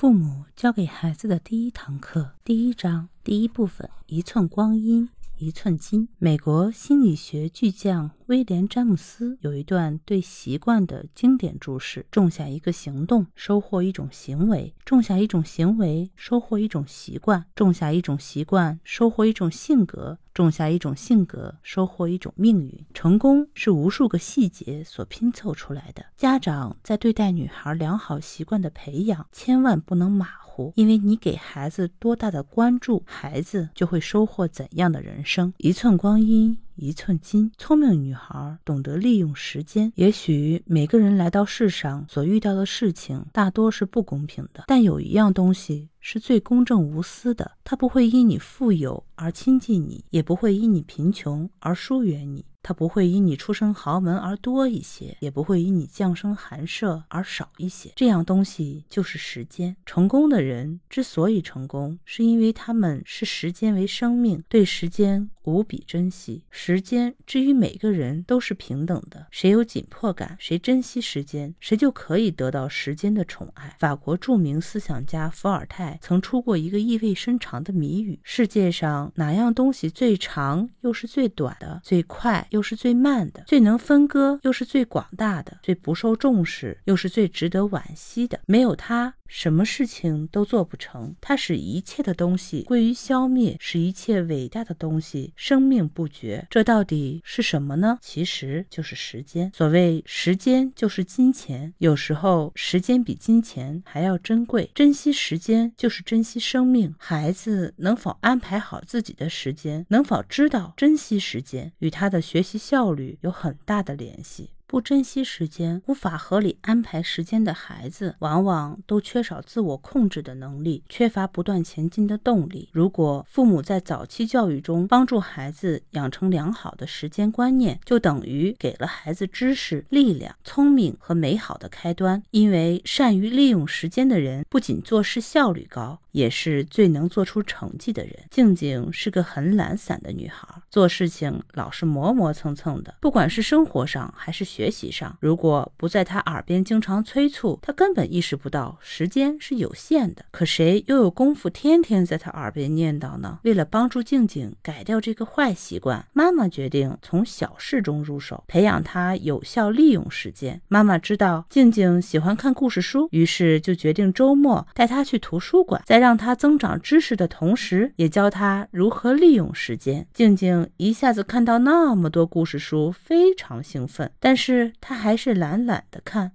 父母教给孩子的第一堂课，第一章第一部分：一寸光阴一寸金。美国心理学巨匠威廉·詹姆斯有一段对习惯的经典注释：种下一个行动，收获一种行为；种下一种行为，收获一种习惯；种下一种习惯，收获一种性格。种下一种性格，收获一种命运。成功是无数个细节所拼凑出来的。家长在对待女孩良好习惯的培养，千万不能马虎，因为你给孩子多大的关注，孩子就会收获怎样的人生。一寸光阴。一寸金，聪明女孩懂得利用时间。也许每个人来到世上所遇到的事情大多是不公平的，但有一样东西是最公正无私的，它不会因你富有而亲近你，也不会因你贫穷而疏远你。它不会因你出身豪门而多一些，也不会因你降生寒舍而少一些。这样东西就是时间。成功的人之所以成功，是因为他们视时间为生命，对时间无比珍惜。时间之于每个人都是平等的，谁有紧迫感，谁珍惜时间，谁就可以得到时间的宠爱。法国著名思想家伏尔泰曾出过一个意味深长的谜语：世界上哪样东西最长又是最短的，最快？又是最慢的，最能分割，又是最广大的，最不受重视，又是最值得惋惜的。没有它。什么事情都做不成，它使一切的东西归于消灭，使一切伟大的东西生命不绝。这到底是什么呢？其实就是时间。所谓时间就是金钱，有时候时间比金钱还要珍贵。珍惜时间就是珍惜生命。孩子能否安排好自己的时间，能否知道珍惜时间，与他的学习效率有很大的联系。不珍惜时间、无法合理安排时间的孩子，往往都缺少自我控制的能力，缺乏不断前进的动力。如果父母在早期教育中帮助孩子养成良好的时间观念，就等于给了孩子知识、力量、聪明和美好的开端。因为善于利用时间的人，不仅做事效率高。也是最能做出成绩的人。静静是个很懒散的女孩，做事情老是磨磨蹭蹭的。不管是生活上还是学习上，如果不在她耳边经常催促，她根本意识不到时间是有限的。可谁又有功夫天天在她耳边念叨呢？为了帮助静静改掉这个坏习惯，妈妈决定从小事中入手，培养她有效利用时间。妈妈知道静静喜欢看故事书，于是就决定周末带她去图书馆，在让他增长知识的同时，也教他如何利用时间。静静一下子看到那么多故事书，非常兴奋，但是他还是懒懒的看。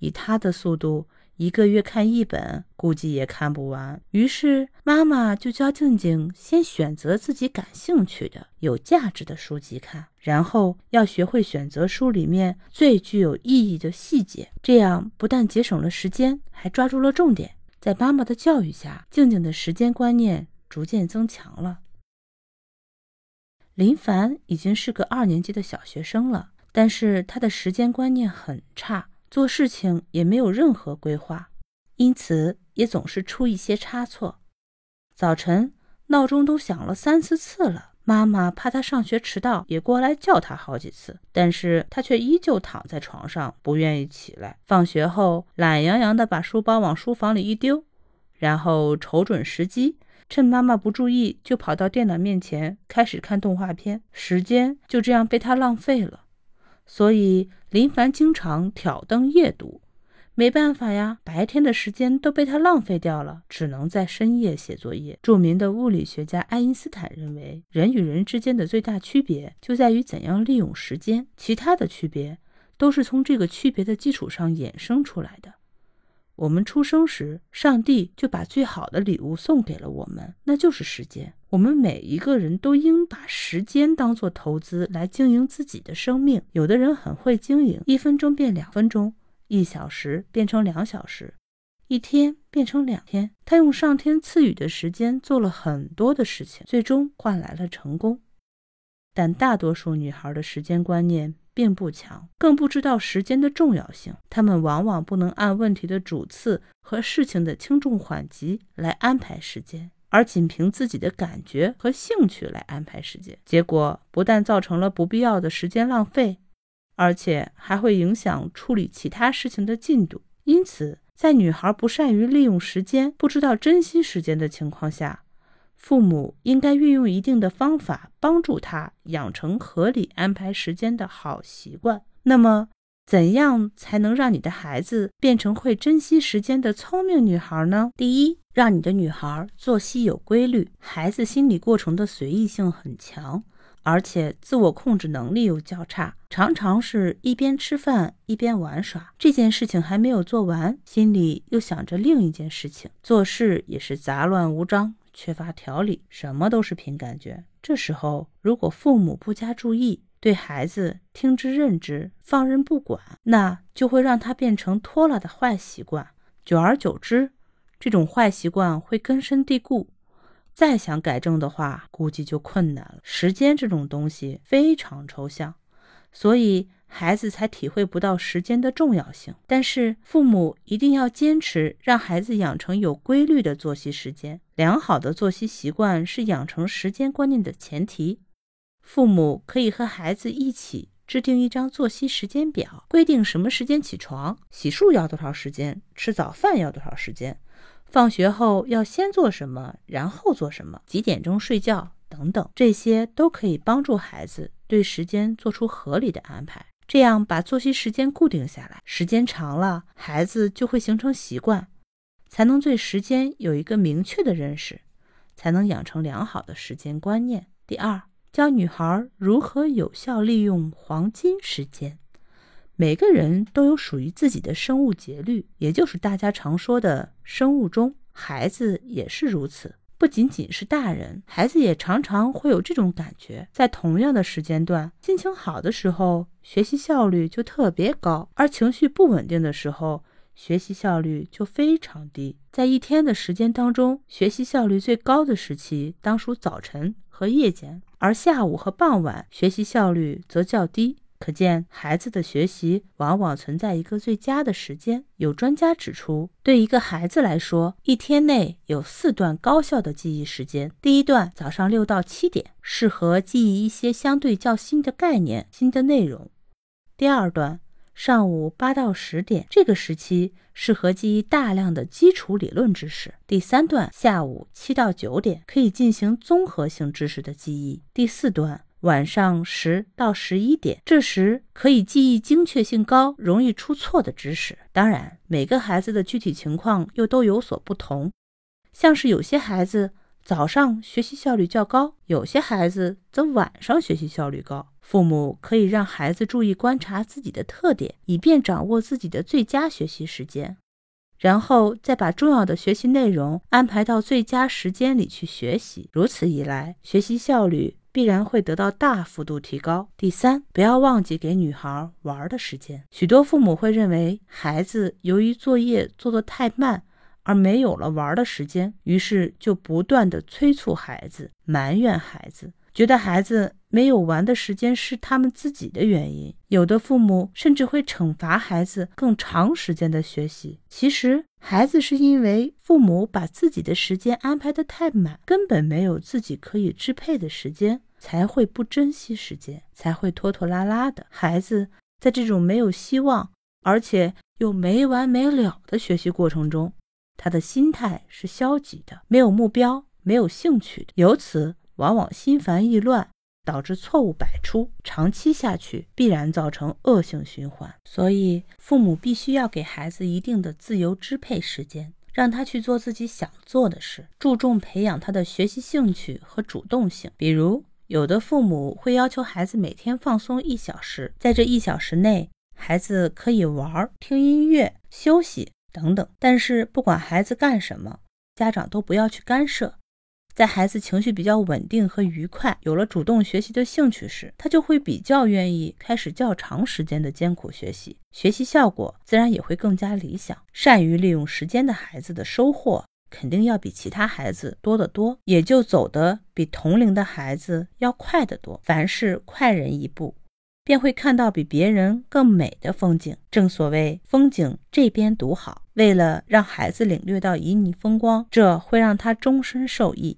以他的速度，一个月看一本，估计也看不完。于是妈妈就教静静先选择自己感兴趣的、有价值的书籍看，然后要学会选择书里面最具有意义的细节。这样不但节省了时间，还抓住了重点。在妈妈的教育下，静静的时间观念逐渐增强了。林凡已经是个二年级的小学生了，但是他的时间观念很差，做事情也没有任何规划，因此也总是出一些差错。早晨闹钟都响了三四次了。妈妈怕他上学迟到，也过来叫他好几次，但是他却依旧躺在床上，不愿意起来。放学后，懒洋洋地把书包往书房里一丢，然后瞅准时机，趁妈妈不注意，就跑到电脑面前开始看动画片。时间就这样被他浪费了，所以林凡经常挑灯夜读。没办法呀，白天的时间都被他浪费掉了，只能在深夜写作业。著名的物理学家爱因斯坦认为，人与人之间的最大区别就在于怎样利用时间，其他的区别都是从这个区别的基础上衍生出来的。我们出生时，上帝就把最好的礼物送给了我们，那就是时间。我们每一个人都应把时间当做投资来经营自己的生命。有的人很会经营，一分钟变两分钟。一小时变成两小时，一天变成两天。他用上天赐予的时间做了很多的事情，最终换来了成功。但大多数女孩的时间观念并不强，更不知道时间的重要性。她们往往不能按问题的主次和事情的轻重缓急来安排时间，而仅凭自己的感觉和兴趣来安排时间，结果不但造成了不必要的时间浪费。而且还会影响处理其他事情的进度，因此在女孩不善于利用时间、不知道珍惜时间的情况下，父母应该运用一定的方法，帮助她养成合理安排时间的好习惯。那么，怎样才能让你的孩子变成会珍惜时间的聪明女孩呢？第一，让你的女孩作息有规律。孩子心理过程的随意性很强，而且自我控制能力又较差，常常是一边吃饭一边玩耍。这件事情还没有做完，心里又想着另一件事情，做事也是杂乱无章，缺乏条理，什么都是凭感觉。这时候，如果父母不加注意，对孩子听之任之，放任不管，那就会让他变成拖拉的坏习惯。久而久之，这种坏习惯会根深蒂固。再想改正的话，估计就困难了。时间这种东西非常抽象，所以孩子才体会不到时间的重要性。但是父母一定要坚持让孩子养成有规律的作息时间。良好的作息习惯是养成时间观念的前提。父母可以和孩子一起制定一张作息时间表，规定什么时间起床，洗漱要多少时间，吃早饭要多少时间，放学后要先做什么，然后做什么，几点钟睡觉等等，这些都可以帮助孩子对时间做出合理的安排。这样把作息时间固定下来，时间长了，孩子就会形成习惯，才能对时间有一个明确的认识，才能养成良好的时间观念。第二。教女孩如何有效利用黄金时间。每个人都有属于自己的生物节律，也就是大家常说的生物钟。孩子也是如此，不仅仅是大人，孩子也常常会有这种感觉。在同样的时间段，心情好的时候，学习效率就特别高；而情绪不稳定的时候，学习效率就非常低。在一天的时间当中，学习效率最高的时期当属早晨和夜间。而下午和傍晚学习效率则较低，可见孩子的学习往往存在一个最佳的时间。有专家指出，对一个孩子来说，一天内有四段高效的记忆时间。第一段早上六到七点，适合记忆一些相对较新的概念、新的内容；第二段。上午八到十点，这个时期适合记忆大量的基础理论知识。第三段，下午七到九点，可以进行综合性知识的记忆。第四段，晚上十到十一点，这时可以记忆精确性高、容易出错的知识。当然，每个孩子的具体情况又都有所不同，像是有些孩子。早上学习效率较高，有些孩子则晚上学习效率高。父母可以让孩子注意观察自己的特点，以便掌握自己的最佳学习时间，然后再把重要的学习内容安排到最佳时间里去学习。如此一来，学习效率必然会得到大幅度提高。第三，不要忘记给女孩玩的时间。许多父母会认为孩子由于作业做得太慢。而没有了玩的时间，于是就不断的催促孩子，埋怨孩子，觉得孩子没有玩的时间是他们自己的原因。有的父母甚至会惩罚孩子更长时间的学习。其实，孩子是因为父母把自己的时间安排的太满，根本没有自己可以支配的时间，才会不珍惜时间，才会拖拖拉拉的。孩子在这种没有希望，而且又没完没了的学习过程中。他的心态是消极的，没有目标，没有兴趣的，由此往往心烦意乱，导致错误百出，长期下去必然造成恶性循环。所以，父母必须要给孩子一定的自由支配时间，让他去做自己想做的事，注重培养他的学习兴趣和主动性。比如，有的父母会要求孩子每天放松一小时，在这一小时内，孩子可以玩、听音乐、休息。等等，但是不管孩子干什么，家长都不要去干涉。在孩子情绪比较稳定和愉快，有了主动学习的兴趣时，他就会比较愿意开始较长时间的艰苦学习，学习效果自然也会更加理想。善于利用时间的孩子的收获肯定要比其他孩子多得多，也就走得比同龄的孩子要快得多。凡事快人一步。便会看到比别人更美的风景。正所谓“风景这边独好”，为了让孩子领略到旖旎风光，这会让他终身受益。